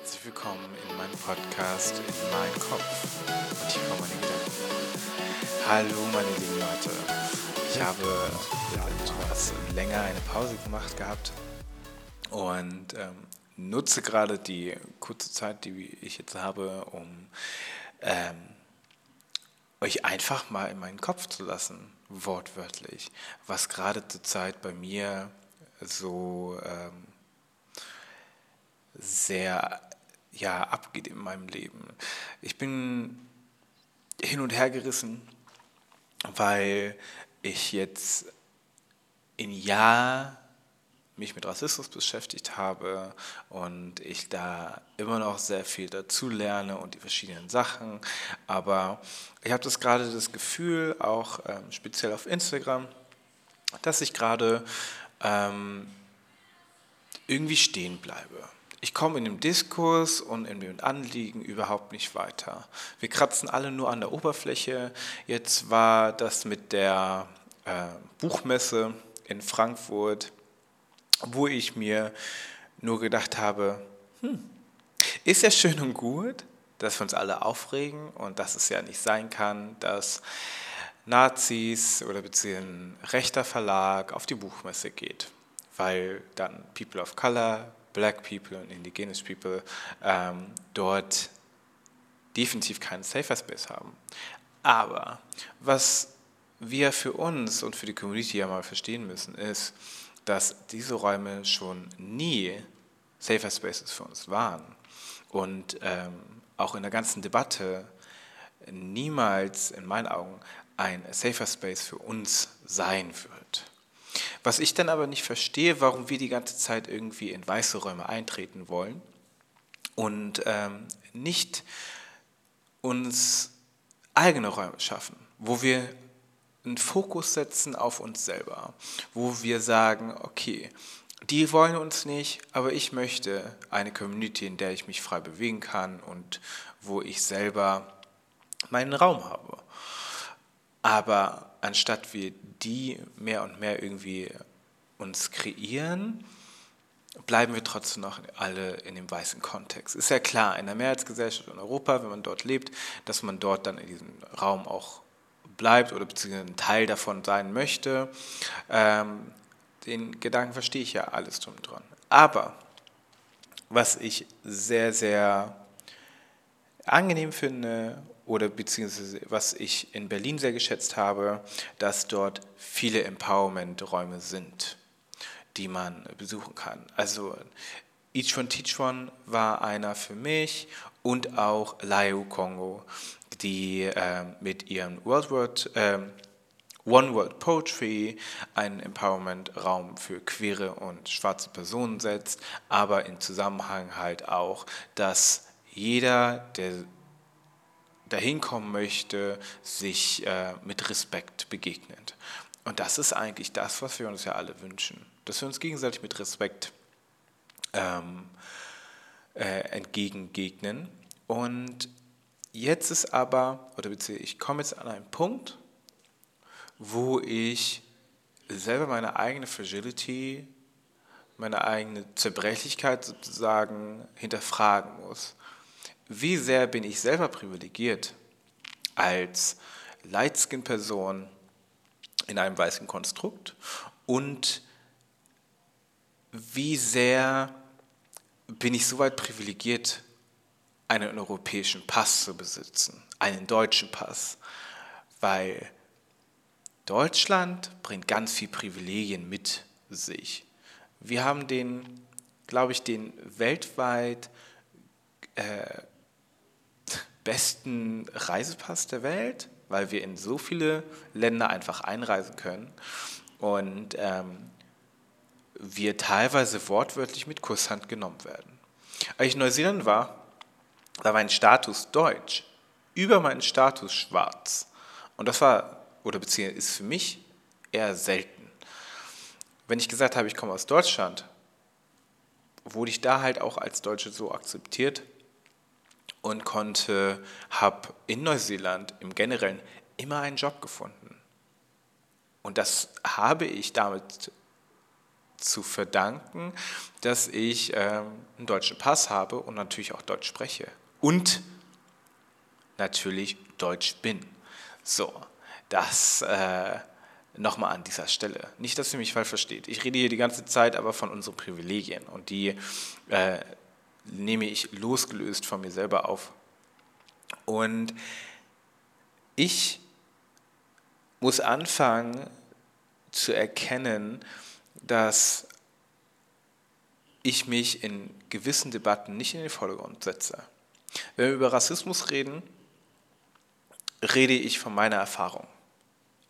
Herzlich willkommen in meinem Podcast In meinen Kopf. Und hier kommen meine Gedanken. Hallo meine lieben Leute. Ich habe ja, etwas länger eine Pause gemacht gehabt und ähm, nutze gerade die kurze Zeit, die ich jetzt habe, um ähm, euch einfach mal in meinen Kopf zu lassen, wortwörtlich, was gerade zur Zeit bei mir so ähm, sehr ja, abgeht in meinem Leben. Ich bin hin und her gerissen, weil ich jetzt im Jahr mich mit Rassismus beschäftigt habe und ich da immer noch sehr viel dazu lerne und die verschiedenen Sachen. Aber ich habe das gerade das Gefühl, auch ähm, speziell auf Instagram, dass ich gerade ähm, irgendwie stehen bleibe. Ich komme in dem Diskurs und in dem Anliegen überhaupt nicht weiter. Wir kratzen alle nur an der Oberfläche. Jetzt war das mit der äh, Buchmesse in Frankfurt, wo ich mir nur gedacht habe, hm, ist ja schön und gut, dass wir uns alle aufregen und dass es ja nicht sein kann, dass Nazis oder beziehungsweise rechter Verlag auf die Buchmesse geht, weil dann People of Color Black People und Indigenous People ähm, dort definitiv keinen Safer Space haben. Aber was wir für uns und für die Community ja mal verstehen müssen, ist, dass diese Räume schon nie Safer Spaces für uns waren und ähm, auch in der ganzen Debatte niemals in meinen Augen ein Safer Space für uns sein wird. Was ich dann aber nicht verstehe, warum wir die ganze Zeit irgendwie in weiße Räume eintreten wollen und ähm, nicht uns eigene Räume schaffen, wo wir einen Fokus setzen auf uns selber, wo wir sagen, okay, die wollen uns nicht, aber ich möchte eine Community, in der ich mich frei bewegen kann und wo ich selber meinen Raum habe. Aber anstatt wir die mehr und mehr irgendwie uns kreieren, bleiben wir trotzdem noch alle in dem weißen Kontext. Ist ja klar, in der Mehrheitsgesellschaft in Europa, wenn man dort lebt, dass man dort dann in diesem Raum auch bleibt oder beziehungsweise ein Teil davon sein möchte. Ähm, den Gedanken verstehe ich ja alles drum dran. Aber was ich sehr, sehr angenehm finde oder beziehungsweise was ich in Berlin sehr geschätzt habe, dass dort viele Empowerment-Räume sind, die man besuchen kann. Also Each One Teach One war einer für mich und auch Laeu Kongo, die äh, mit ihrem World Word, äh, One World Poetry einen Empowerment-Raum für queere und schwarze Personen setzt, aber im Zusammenhang halt auch, dass jeder, der dahin kommen möchte, sich äh, mit Respekt begegnet. Und das ist eigentlich das, was wir uns ja alle wünschen, dass wir uns gegenseitig mit Respekt ähm, äh, entgegengegnen. Und jetzt ist aber, oder beziehungsweise ich komme jetzt an einen Punkt, wo ich selber meine eigene Fragility, meine eigene Zerbrechlichkeit sozusagen hinterfragen muss wie sehr bin ich selber privilegiert als Lightskin-Person in einem weißen Konstrukt und wie sehr bin ich so weit privilegiert, einen europäischen Pass zu besitzen, einen deutschen Pass, weil Deutschland bringt ganz viel Privilegien mit sich. Wir haben den, glaube ich, den weltweit äh, besten Reisepass der Welt, weil wir in so viele Länder einfach einreisen können und ähm, wir teilweise wortwörtlich mit Kusshand genommen werden. Als ich in Neuseeland war, war mein Status deutsch, über meinen Status schwarz. Und das war, oder beziehungsweise ist für mich eher selten. Wenn ich gesagt habe, ich komme aus Deutschland, wurde ich da halt auch als Deutsche so akzeptiert, und konnte, habe in Neuseeland im Generellen immer einen Job gefunden. Und das habe ich damit zu verdanken, dass ich ähm, einen deutschen Pass habe und natürlich auch Deutsch spreche. Und natürlich Deutsch bin. So, das äh, nochmal an dieser Stelle. Nicht, dass ihr mich falsch versteht. Ich rede hier die ganze Zeit aber von unseren Privilegien und die äh, nehme ich losgelöst von mir selber auf. Und ich muss anfangen zu erkennen, dass ich mich in gewissen Debatten nicht in den Vordergrund setze. Wenn wir über Rassismus reden, rede ich von meiner Erfahrung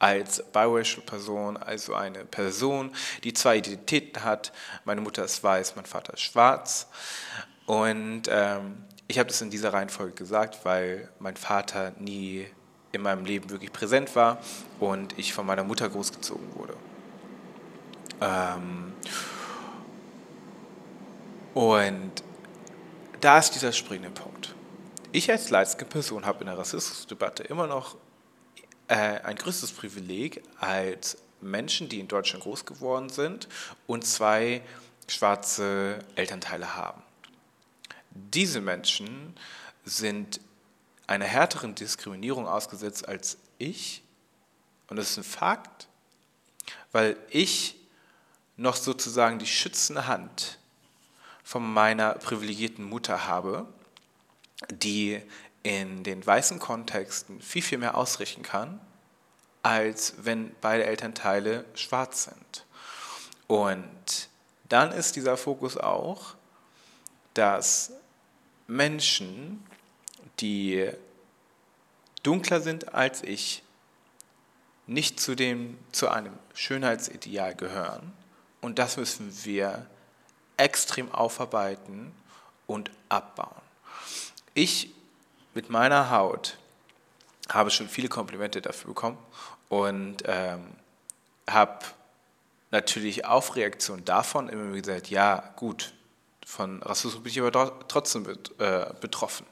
als biracial Person, also eine Person, die zwei Identitäten hat. Meine Mutter ist weiß, mein Vater ist schwarz. Und ähm, ich habe das in dieser Reihenfolge gesagt, weil mein Vater nie in meinem Leben wirklich präsent war und ich von meiner Mutter großgezogen wurde. Ähm und da ist dieser springende Punkt. Ich als leitende Person habe in der Rassismusdebatte immer noch äh, ein größtes Privileg als Menschen, die in Deutschland groß geworden sind und zwei schwarze Elternteile haben. Diese Menschen sind einer härteren Diskriminierung ausgesetzt als ich. Und das ist ein Fakt, weil ich noch sozusagen die schützende Hand von meiner privilegierten Mutter habe, die in den weißen Kontexten viel, viel mehr ausrichten kann, als wenn beide Elternteile schwarz sind. Und dann ist dieser Fokus auch, dass Menschen, die dunkler sind als ich, nicht zu, dem, zu einem Schönheitsideal gehören. Und das müssen wir extrem aufarbeiten und abbauen. Ich mit meiner Haut habe schon viele Komplimente dafür bekommen und ähm, habe natürlich auf Reaktion davon immer gesagt, ja gut, von Rassismus bin ich aber trotzdem äh, betroffen.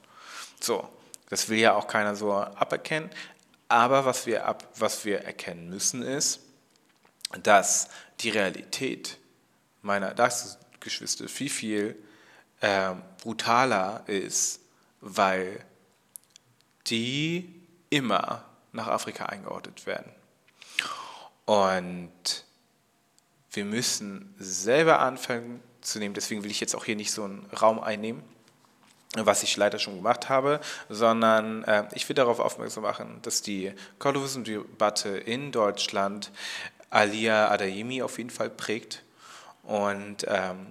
So, das will ja auch keiner so aberkennen. Aber was wir, ab, was wir erkennen müssen, ist, dass die Realität meiner Geschwister viel, viel äh, brutaler ist, weil die immer nach Afrika eingeordnet werden. Und wir müssen selber anfangen zu nehmen, deswegen will ich jetzt auch hier nicht so einen Raum einnehmen, was ich leider schon gemacht habe, sondern äh, ich will darauf aufmerksam machen, dass die Kolonialismus-Debatte in Deutschland Alia Adayemi auf jeden Fall prägt und ähm,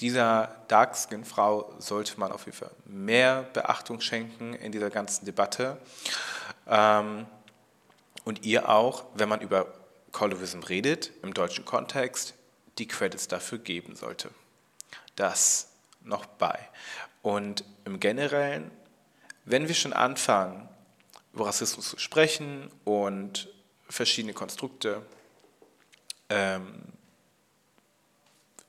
dieser Darkskin-Frau sollte man auf jeden Fall mehr Beachtung schenken in dieser ganzen Debatte. Ähm, und ihr auch, wenn man über Colorism redet, im deutschen Kontext, die Credits dafür geben sollte. Das noch bei. Und im Generellen, wenn wir schon anfangen, über Rassismus zu sprechen und verschiedene Konstrukte ähm,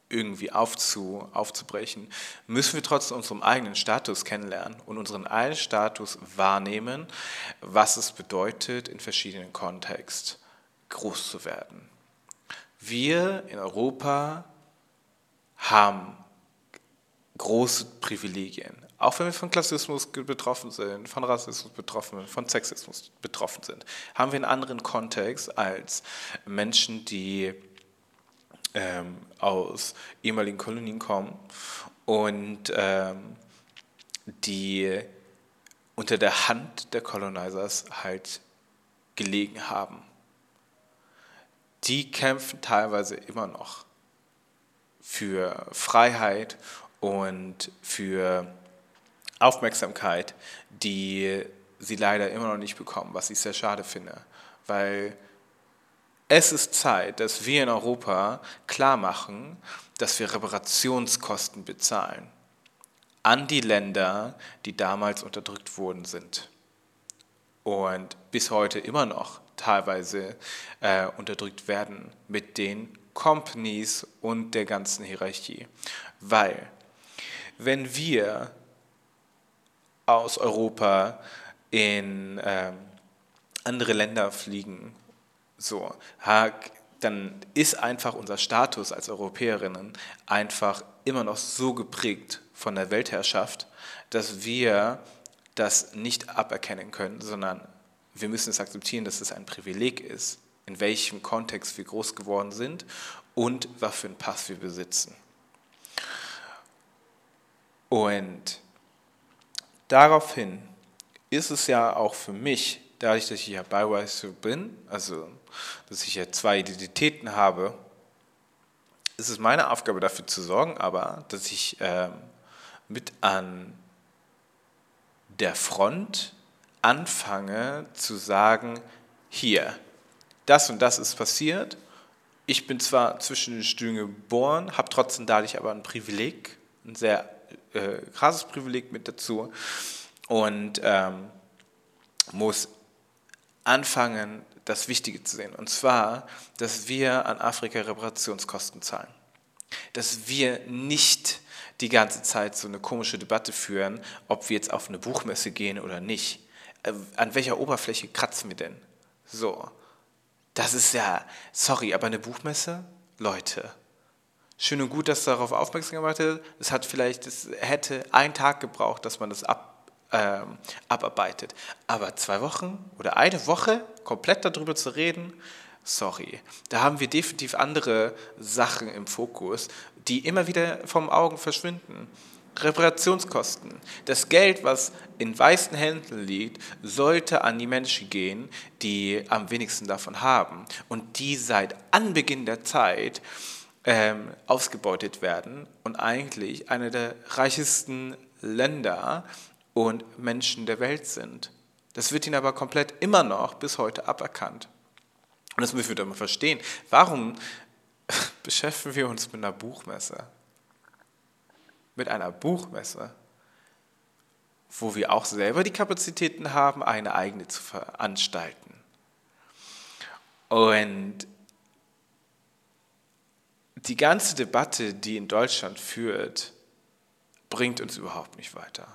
irgendwie aufzu, aufzubrechen, müssen wir trotzdem unseren eigenen Status kennenlernen und unseren eigenen Status wahrnehmen, was es bedeutet, in verschiedenen Kontexten groß zu werden. Wir in Europa haben große Privilegien. Auch wenn wir von Klassismus betroffen sind, von Rassismus betroffen sind, von Sexismus betroffen sind, haben wir einen anderen Kontext als Menschen, die ähm, aus ehemaligen Kolonien kommen und ähm, die unter der Hand der Colonizers halt gelegen haben. Die kämpfen teilweise immer noch für Freiheit und für Aufmerksamkeit, die sie leider immer noch nicht bekommen, was ich sehr schade finde, weil es ist Zeit, dass wir in Europa klar machen, dass wir Reparationskosten bezahlen an die Länder, die damals unterdrückt worden sind und bis heute immer noch teilweise äh, unterdrückt werden mit den Companies und der ganzen Hierarchie. Weil wenn wir aus Europa in ähm, andere Länder fliegen, so, dann ist einfach unser Status als Europäerinnen einfach immer noch so geprägt von der Weltherrschaft, dass wir das nicht aberkennen können, sondern wir müssen es akzeptieren, dass es ein Privileg ist, in welchem Kontext wir groß geworden sind und was für einen Pass wir besitzen. Und daraufhin ist es ja auch für mich, dadurch, dass ich ja Beiweiser bin, also dass ich ja zwei Identitäten habe, ist es meine Aufgabe dafür zu sorgen, aber dass ich äh, mit an der Front anfange zu sagen, hier, das und das ist passiert. Ich bin zwar zwischen den Stühlen geboren, habe trotzdem dadurch aber ein Privileg, ein sehr äh, krasses Privileg mit dazu und ähm, muss anfangen, das Wichtige zu sehen. Und zwar, dass wir an Afrika Reparationskosten zahlen. Dass wir nicht die ganze Zeit so eine komische Debatte führen, ob wir jetzt auf eine Buchmesse gehen oder nicht. Äh, an welcher Oberfläche kratzen wir denn? So. Das ist ja, sorry, aber eine Buchmesse? Leute, schön und gut, dass darauf aufmerksam gemacht wird. Es hat vielleicht, es hätte einen Tag gebraucht, dass man das ab, äh, abarbeitet. Aber zwei Wochen oder eine Woche komplett darüber zu reden, sorry. Da haben wir definitiv andere Sachen im Fokus, die immer wieder vom Augen verschwinden. Reparationskosten. Das Geld, was in weißen Händen liegt, sollte an die Menschen gehen, die am wenigsten davon haben und die seit Anbeginn der Zeit ähm, ausgebeutet werden und eigentlich eine der reichesten Länder und Menschen der Welt sind. Das wird ihnen aber komplett immer noch bis heute aberkannt. Und das müssen wir doch mal verstehen. Warum beschäftigen wir uns mit einer Buchmesse? mit einer Buchmesse, wo wir auch selber die Kapazitäten haben, eine eigene zu veranstalten. Und die ganze Debatte, die in Deutschland führt, bringt uns überhaupt nicht weiter.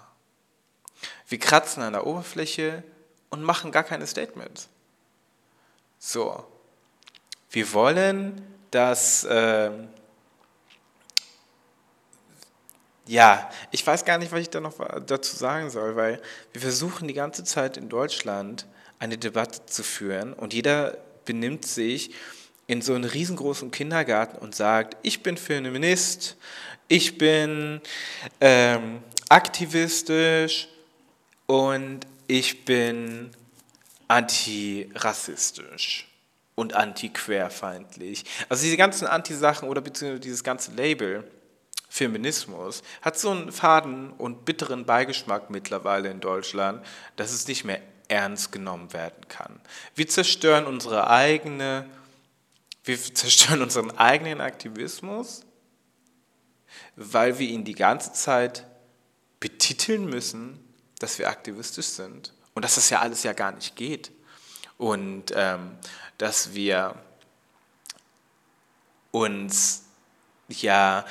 Wir kratzen an der Oberfläche und machen gar keine Statements. So, wir wollen, dass äh, Ja, ich weiß gar nicht, was ich da noch dazu sagen soll, weil wir versuchen die ganze Zeit in Deutschland eine Debatte zu führen und jeder benimmt sich in so einem riesengroßen Kindergarten und sagt, ich bin Feminist, ich bin ähm, aktivistisch und ich bin antirassistisch und antiquerfeindlich. Also diese ganzen Anti-Sachen oder beziehungsweise dieses ganze Label Feminismus hat so einen faden und bitteren Beigeschmack mittlerweile in Deutschland, dass es nicht mehr ernst genommen werden kann. Wir zerstören unsere eigene, wir zerstören unseren eigenen Aktivismus, weil wir ihn die ganze Zeit betiteln müssen, dass wir aktivistisch sind und dass das ja alles ja gar nicht geht. Und ähm, dass wir uns ja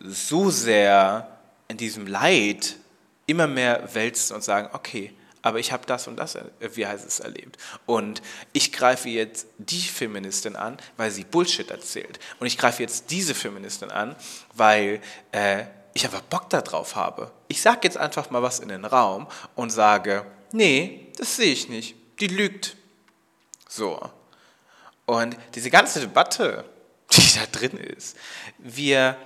so sehr in diesem Leid immer mehr wälzen und sagen, okay, aber ich habe das und das, wie heißt es, erlebt. Und ich greife jetzt die Feministin an, weil sie Bullshit erzählt. Und ich greife jetzt diese Feministin an, weil äh, ich einfach Bock darauf habe. Ich sage jetzt einfach mal was in den Raum und sage, nee, das sehe ich nicht. Die lügt. So. Und diese ganze Debatte, die da drin ist. Wir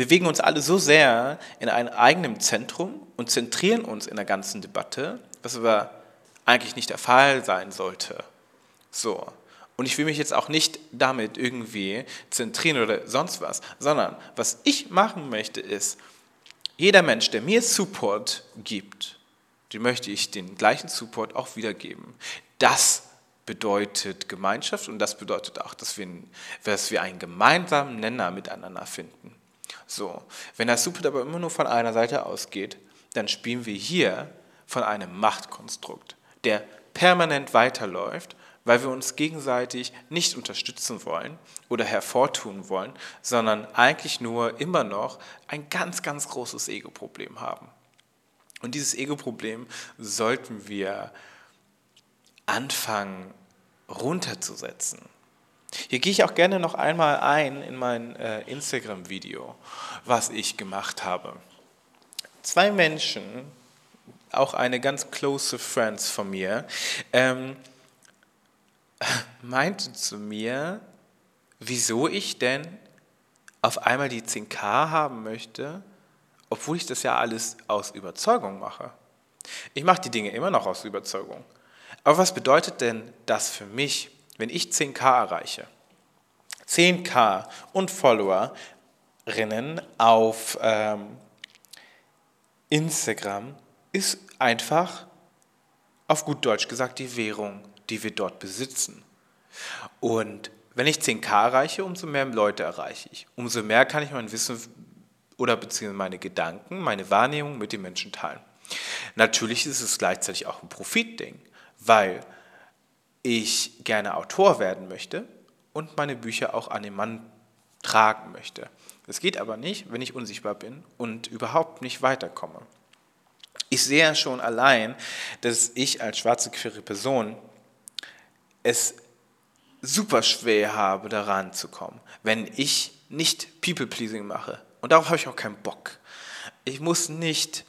bewegen uns alle so sehr in einem eigenen Zentrum und zentrieren uns in der ganzen Debatte, was aber eigentlich nicht der Fall sein sollte. So. Und ich will mich jetzt auch nicht damit irgendwie zentrieren oder sonst was, sondern was ich machen möchte ist, jeder Mensch, der mir Support gibt, dem möchte ich den gleichen Support auch wiedergeben. Das bedeutet Gemeinschaft und das bedeutet auch, dass wir, dass wir einen gemeinsamen Nenner miteinander finden. So, wenn das Super aber immer nur von einer Seite ausgeht, dann spielen wir hier von einem Machtkonstrukt, der permanent weiterläuft, weil wir uns gegenseitig nicht unterstützen wollen oder hervortun wollen, sondern eigentlich nur immer noch ein ganz, ganz großes Ego-Problem haben. Und dieses Ego-Problem sollten wir anfangen runterzusetzen. Hier gehe ich auch gerne noch einmal ein in mein äh, Instagram-Video, was ich gemacht habe. Zwei Menschen, auch eine ganz close Friends von mir, ähm, meinte zu mir, wieso ich denn auf einmal die 10k haben möchte, obwohl ich das ja alles aus Überzeugung mache. Ich mache die Dinge immer noch aus Überzeugung. Aber was bedeutet denn das für mich, wenn ich 10k erreiche? 10k und Followerinnen auf ähm, Instagram ist einfach, auf gut Deutsch gesagt, die Währung, die wir dort besitzen. Und wenn ich 10k erreiche, umso mehr Leute erreiche ich. Umso mehr kann ich mein Wissen oder beziehungsweise meine Gedanken, meine Wahrnehmung mit den Menschen teilen. Natürlich ist es gleichzeitig auch ein Profitding, weil ich gerne Autor werden möchte und meine Bücher auch an den Mann tragen möchte. Das geht aber nicht, wenn ich unsichtbar bin und überhaupt nicht weiterkomme. Ich sehe ja schon allein, dass ich als schwarze queere Person es super schwer habe, daran zu kommen, wenn ich nicht People-Pleasing mache. Und darauf habe ich auch keinen Bock. Ich muss nicht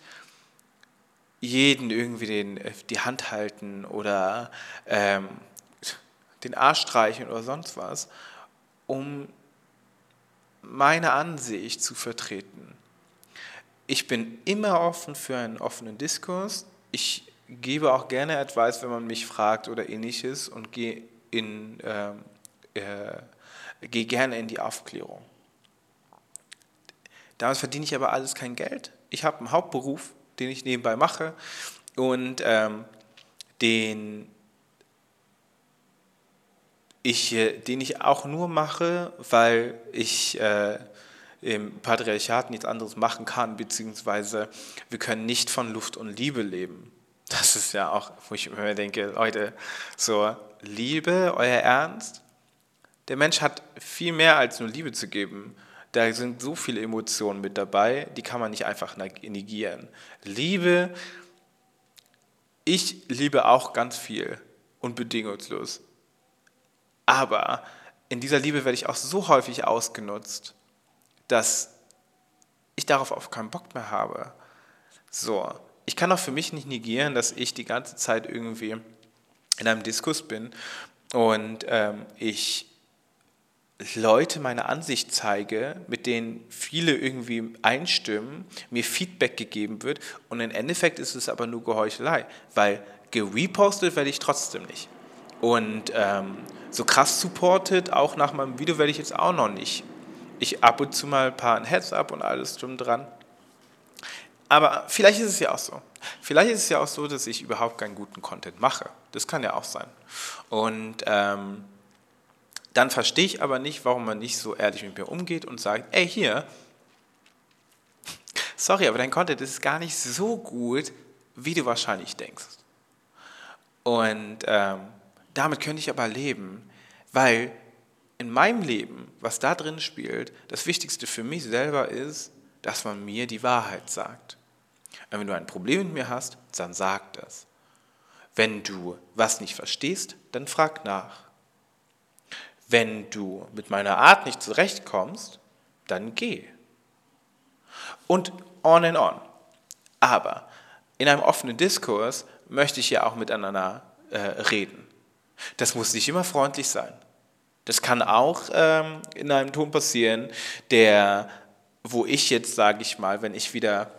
jeden irgendwie den, äh, die Hand halten oder ähm, den Arsch streichen oder sonst was, um meine Ansicht zu vertreten. Ich bin immer offen für einen offenen Diskurs. Ich gebe auch gerne Advice, wenn man mich fragt oder ähnliches und gehe in, äh, äh, gehe gerne in die Aufklärung. Damit verdiene ich aber alles kein Geld. Ich habe einen Hauptberuf, den ich nebenbei mache und ähm, den ich, äh, den ich auch nur mache, weil ich äh, im Patriarchat nichts anderes machen kann, beziehungsweise wir können nicht von Luft und Liebe leben. Das ist ja auch, wo ich mir denke, Leute, so Liebe, euer Ernst? Der Mensch hat viel mehr als nur Liebe zu geben. Da sind so viele Emotionen mit dabei, die kann man nicht einfach negieren. Liebe, ich liebe auch ganz viel und bedingungslos. Aber in dieser Liebe werde ich auch so häufig ausgenutzt, dass ich darauf auch keinen Bock mehr habe. So, ich kann auch für mich nicht negieren, dass ich die ganze Zeit irgendwie in einem Diskurs bin und ähm, ich Leute meine Ansicht zeige, mit denen viele irgendwie einstimmen, mir Feedback gegeben wird und im Endeffekt ist es aber nur Geheuchelei, weil gerepostet werde ich trotzdem nicht. Und ähm, so krass supported, auch nach meinem Video werde ich jetzt auch noch nicht. Ich ab und zu mal ein paar Heads up und alles drum dran. Aber vielleicht ist es ja auch so. Vielleicht ist es ja auch so, dass ich überhaupt keinen guten Content mache. Das kann ja auch sein. Und ähm, dann verstehe ich aber nicht, warum man nicht so ehrlich mit mir umgeht und sagt, ey, hier, sorry, aber dein Content ist gar nicht so gut, wie du wahrscheinlich denkst. Und ähm, damit könnte ich aber leben, weil in meinem Leben, was da drin spielt, das Wichtigste für mich selber ist, dass man mir die Wahrheit sagt. Und wenn du ein Problem mit mir hast, dann sag das. Wenn du was nicht verstehst, dann frag nach. Wenn du mit meiner Art nicht zurechtkommst, dann geh. Und on and on. Aber in einem offenen Diskurs möchte ich ja auch miteinander äh, reden. Das muss nicht immer freundlich sein. Das kann auch ähm, in einem Ton passieren, der, wo ich jetzt, sage ich mal, wenn ich wieder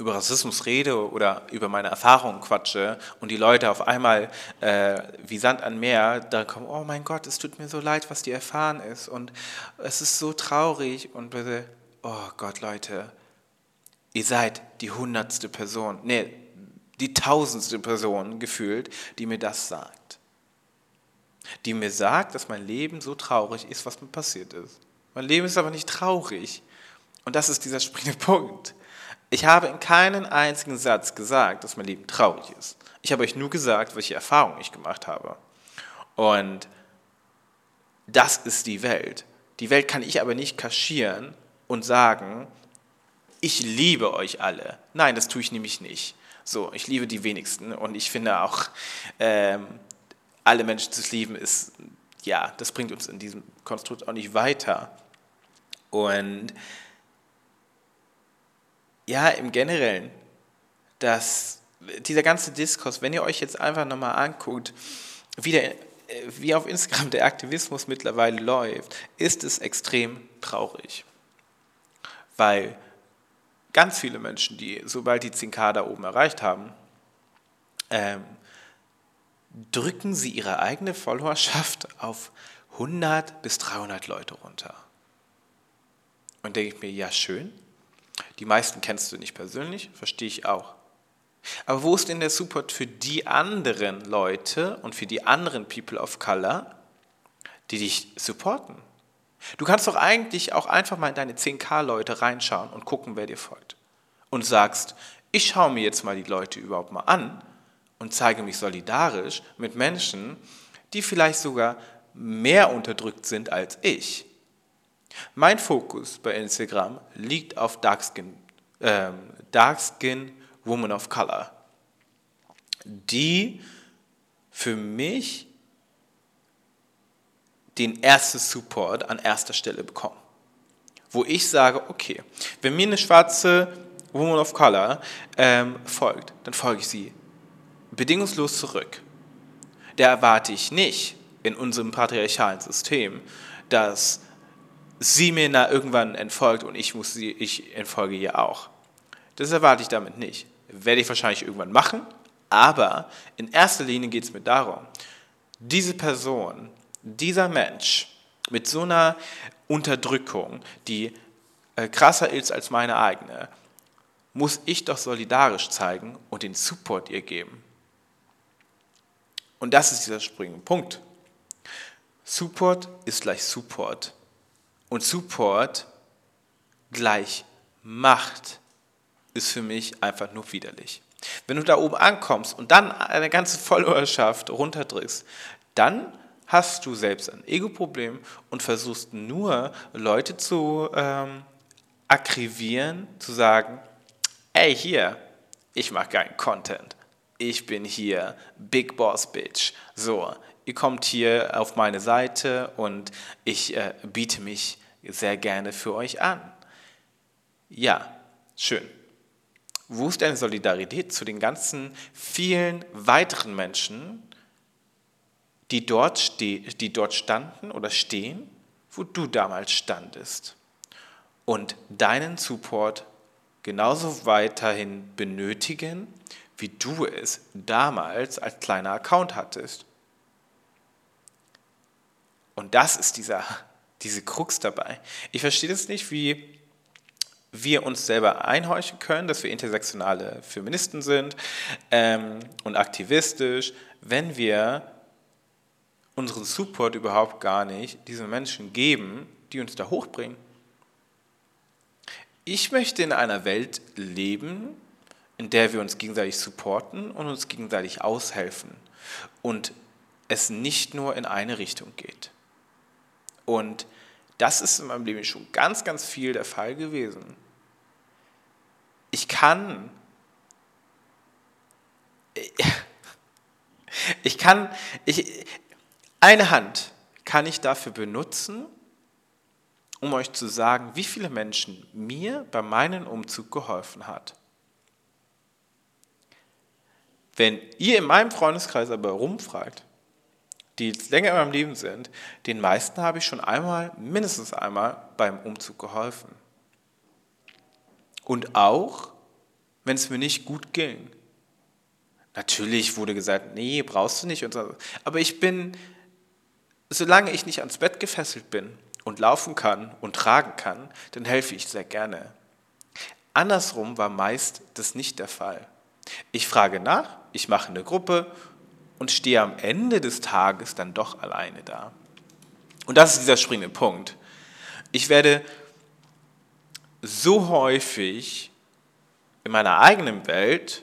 über Rassismus rede oder über meine Erfahrungen quatsche und die Leute auf einmal äh, wie Sand an Meer da kommen, oh mein Gott, es tut mir so leid, was dir erfahren ist und es ist so traurig und bitte, oh Gott, Leute, ihr seid die hundertste Person, nee, die tausendste Person gefühlt, die mir das sagt. Die mir sagt, dass mein Leben so traurig ist, was mir passiert ist. Mein Leben ist aber nicht traurig. Und das ist dieser springende Punkt. Ich habe in keinem einzigen Satz gesagt, dass mein Leben traurig ist. Ich habe euch nur gesagt, welche Erfahrungen ich gemacht habe. Und das ist die Welt. Die Welt kann ich aber nicht kaschieren und sagen, ich liebe euch alle. Nein, das tue ich nämlich nicht. So, ich liebe die wenigsten und ich finde auch, ähm, alle Menschen zu lieben ist ja, das bringt uns in diesem Konstrukt auch nicht weiter. Und ja, im Generellen, dass dieser ganze Diskurs, wenn ihr euch jetzt einfach nochmal anguckt, wie, der, wie auf Instagram der Aktivismus mittlerweile läuft, ist es extrem traurig. Weil ganz viele Menschen, die sobald die 10K da oben erreicht haben, ähm, drücken sie ihre eigene Followerschaft auf 100 bis 300 Leute runter. Und denke ich mir, ja schön, die meisten kennst du nicht persönlich, verstehe ich auch. Aber wo ist denn der Support für die anderen Leute und für die anderen People of Color, die dich supporten? Du kannst doch eigentlich auch einfach mal in deine 10k-Leute reinschauen und gucken, wer dir folgt. Und sagst, ich schaue mir jetzt mal die Leute überhaupt mal an und zeige mich solidarisch mit Menschen, die vielleicht sogar mehr unterdrückt sind als ich. Mein Fokus bei Instagram liegt auf Darkskin, ähm, Darkskin Woman of Color, die für mich den ersten Support an erster Stelle bekommen. Wo ich sage, okay, wenn mir eine schwarze Woman of Color ähm, folgt, dann folge ich sie bedingungslos zurück. Da erwarte ich nicht in unserem patriarchalen System, dass sie mir irgendwann entfolgt und ich muss sie, ich entfolge ihr auch. Das erwarte ich damit nicht. Werde ich wahrscheinlich irgendwann machen, aber in erster Linie geht es mir darum, diese Person, dieser Mensch mit so einer Unterdrückung, die äh, krasser ist als meine eigene, muss ich doch solidarisch zeigen und den Support ihr geben. Und das ist dieser springende Punkt. Support ist gleich Support. Und Support gleich Macht ist für mich einfach nur widerlich. Wenn du da oben ankommst und dann eine ganze Followerschaft runterdrückst, dann hast du selbst ein Ego-Problem und versuchst nur Leute zu ähm, akrivieren, zu sagen, ey hier, ich mache keinen Content, ich bin hier Big Boss Bitch. So, ihr kommt hier auf meine Seite und ich äh, biete mich sehr gerne für euch an. Ja, schön. Wo ist deine Solidarität zu den ganzen vielen weiteren Menschen, die dort, die dort standen oder stehen, wo du damals standest und deinen Support genauso weiterhin benötigen, wie du es damals als kleiner Account hattest? Und das ist dieser, diese Krux dabei. Ich verstehe das nicht, wie wir uns selber einhorchen können, dass wir intersektionale Feministen sind ähm, und aktivistisch, wenn wir unseren Support überhaupt gar nicht diesen Menschen geben, die uns da hochbringen. Ich möchte in einer Welt leben, in der wir uns gegenseitig supporten und uns gegenseitig aushelfen und es nicht nur in eine Richtung geht. Und das ist in meinem Leben schon ganz, ganz viel der Fall gewesen. Ich kann, ich kann, ich, eine Hand kann ich dafür benutzen, um euch zu sagen, wie viele Menschen mir bei meinem Umzug geholfen hat. Wenn ihr in meinem Freundeskreis aber rumfragt, die länger in meinem Leben sind, den meisten habe ich schon einmal, mindestens einmal beim Umzug geholfen. Und auch, wenn es mir nicht gut ging. Natürlich wurde gesagt, nee, brauchst du nicht. So. Aber ich bin, solange ich nicht ans Bett gefesselt bin und laufen kann und tragen kann, dann helfe ich sehr gerne. Andersrum war meist das nicht der Fall. Ich frage nach, ich mache eine Gruppe und stehe am Ende des Tages dann doch alleine da. Und das ist dieser springende Punkt. Ich werde so häufig in meiner eigenen Welt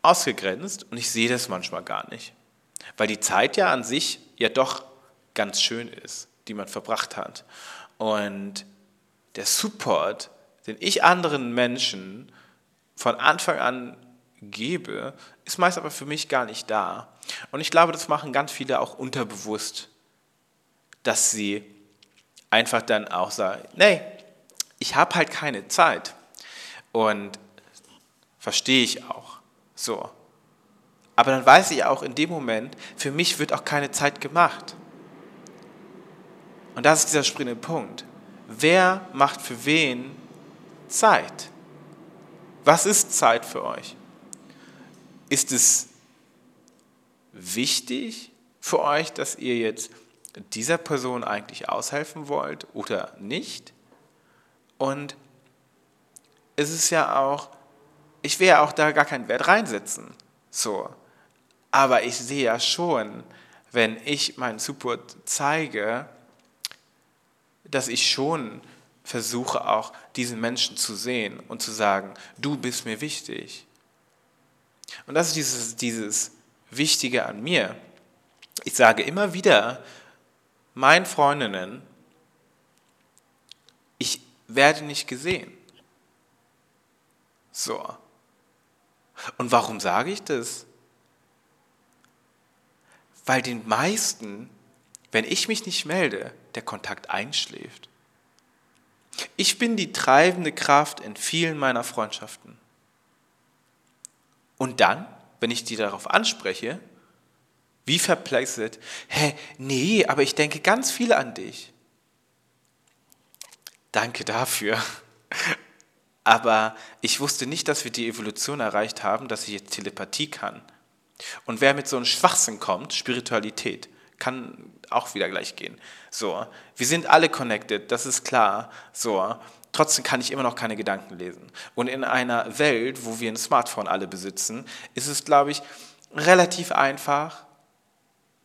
ausgegrenzt und ich sehe das manchmal gar nicht. Weil die Zeit ja an sich ja doch ganz schön ist, die man verbracht hat. Und der Support, den ich anderen Menschen von Anfang an gebe, ist meist aber für mich gar nicht da. Und ich glaube, das machen ganz viele auch unterbewusst. dass sie einfach dann auch sagen, nee, ich habe halt keine Zeit. Und verstehe ich auch. So. Aber dann weiß ich auch in dem Moment, für mich wird auch keine Zeit gemacht. Und das ist dieser springende Punkt. Wer macht für wen Zeit? Was ist Zeit für euch? Ist es wichtig für euch, dass ihr jetzt dieser Person eigentlich aushelfen wollt oder nicht? Und es ist ja auch, ich will ja auch da gar keinen Wert reinsetzen. So. Aber ich sehe ja schon, wenn ich meinen Support zeige, dass ich schon versuche auch diesen Menschen zu sehen und zu sagen, du bist mir wichtig. Und das ist dieses, dieses Wichtige an mir. Ich sage immer wieder meinen Freundinnen, ich werde nicht gesehen. So. Und warum sage ich das? Weil den meisten, wenn ich mich nicht melde, der Kontakt einschläft. Ich bin die treibende Kraft in vielen meiner Freundschaften. Und dann, wenn ich die darauf anspreche, wie verplexet, hä, nee, aber ich denke ganz viel an dich. Danke dafür. Aber ich wusste nicht, dass wir die Evolution erreicht haben, dass ich jetzt Telepathie kann. Und wer mit so einem Schwachsinn kommt, Spiritualität, kann auch wieder gleich gehen. So, wir sind alle connected, das ist klar. So, trotzdem kann ich immer noch keine Gedanken lesen. Und in einer Welt, wo wir ein Smartphone alle besitzen, ist es, glaube ich, relativ einfach,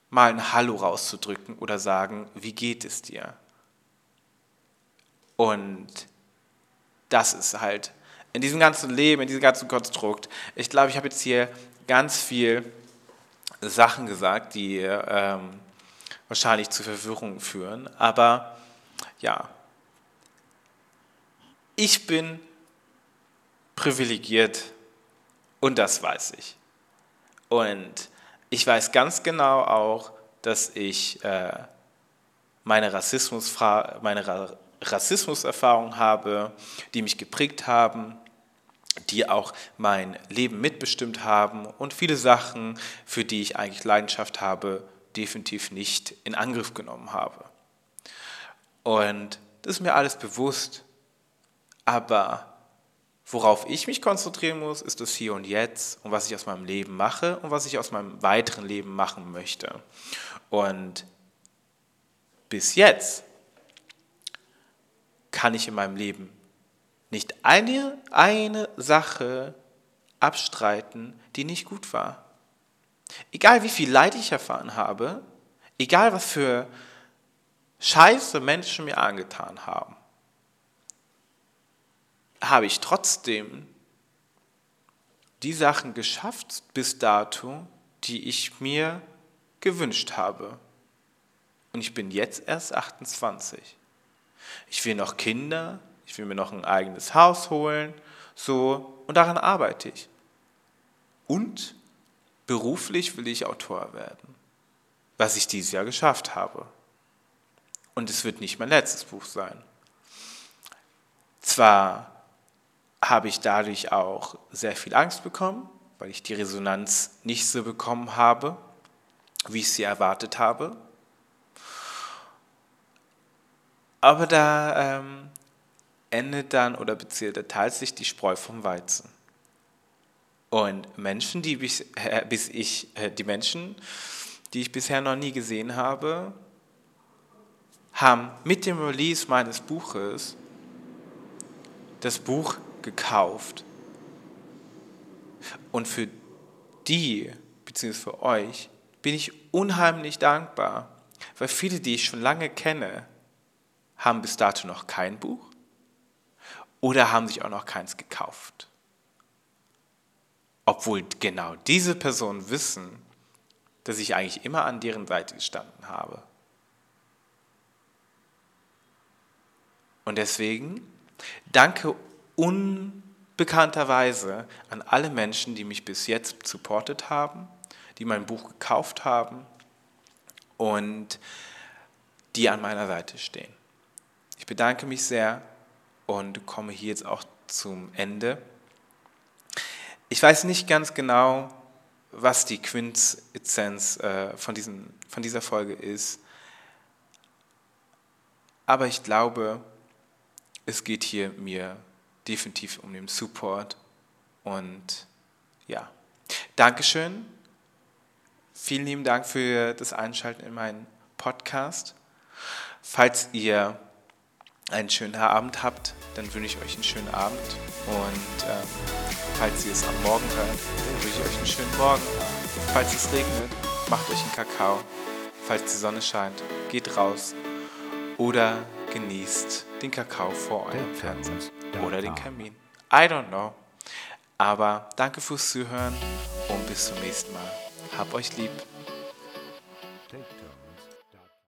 mal ein Hallo rauszudrücken oder sagen, wie geht es dir? Und das ist halt in diesem ganzen Leben, in diesem ganzen Konstrukt. Ich glaube, ich habe jetzt hier ganz viel Sachen gesagt, die ähm, wahrscheinlich zu Verwirrung führen. Aber ja, ich bin privilegiert und das weiß ich. Und ich weiß ganz genau auch, dass ich äh, meine, Rassismus, meine Rassismuserfahrung habe, die mich geprägt haben, die auch mein Leben mitbestimmt haben und viele Sachen, für die ich eigentlich Leidenschaft habe, definitiv nicht in Angriff genommen habe. Und das ist mir alles bewusst. Aber worauf ich mich konzentrieren muss, ist das Hier und Jetzt und was ich aus meinem Leben mache und was ich aus meinem weiteren Leben machen möchte. Und bis jetzt kann ich in meinem Leben nicht eine, eine Sache abstreiten, die nicht gut war. Egal wie viel Leid ich erfahren habe, egal was für Scheiße Menschen mir angetan haben, habe ich trotzdem die Sachen geschafft bis dato, die ich mir gewünscht habe. Und ich bin jetzt erst 28. Ich will noch Kinder, ich will mir noch ein eigenes Haus holen, so, und daran arbeite ich. Und beruflich will ich Autor werden, was ich dieses Jahr geschafft habe. Und es wird nicht mein letztes Buch sein. Zwar habe ich dadurch auch sehr viel Angst bekommen, weil ich die Resonanz nicht so bekommen habe, wie ich sie erwartet habe. Aber da ähm, endet dann oder beziehungsweise teilt sich die Spreu vom Weizen. Und Menschen, die bis, äh, bis ich, äh, die Menschen, die ich bisher noch nie gesehen habe, haben mit dem Release meines Buches das Buch gekauft. Und für die, beziehungsweise für euch, bin ich unheimlich dankbar, weil viele, die ich schon lange kenne, haben bis dato noch kein Buch oder haben sich auch noch keins gekauft. Obwohl genau diese Personen wissen, dass ich eigentlich immer an deren Seite gestanden habe. Und deswegen danke unbekannterweise an alle Menschen, die mich bis jetzt supportet haben, die mein Buch gekauft haben und die an meiner Seite stehen. Ich bedanke mich sehr und komme hier jetzt auch zum Ende. Ich weiß nicht ganz genau, was die Quintessenz äh, von, diesem, von dieser Folge ist, aber ich glaube, es geht hier mir definitiv um den Support und ja, Dankeschön. Vielen lieben Dank für das Einschalten in meinen Podcast. Falls ihr einen schönen Abend habt, dann wünsche ich euch einen schönen Abend. Und ähm, falls ihr es am Morgen hört, dann wünsche ich euch einen schönen Morgen. Falls es regnet, macht euch einen Kakao. Falls die Sonne scheint, geht raus. Oder genießt den Kakao vor eurem Fernseher. Oder den Kamin. I don't know. Aber danke fürs Zuhören und bis zum nächsten Mal. Hab euch lieb.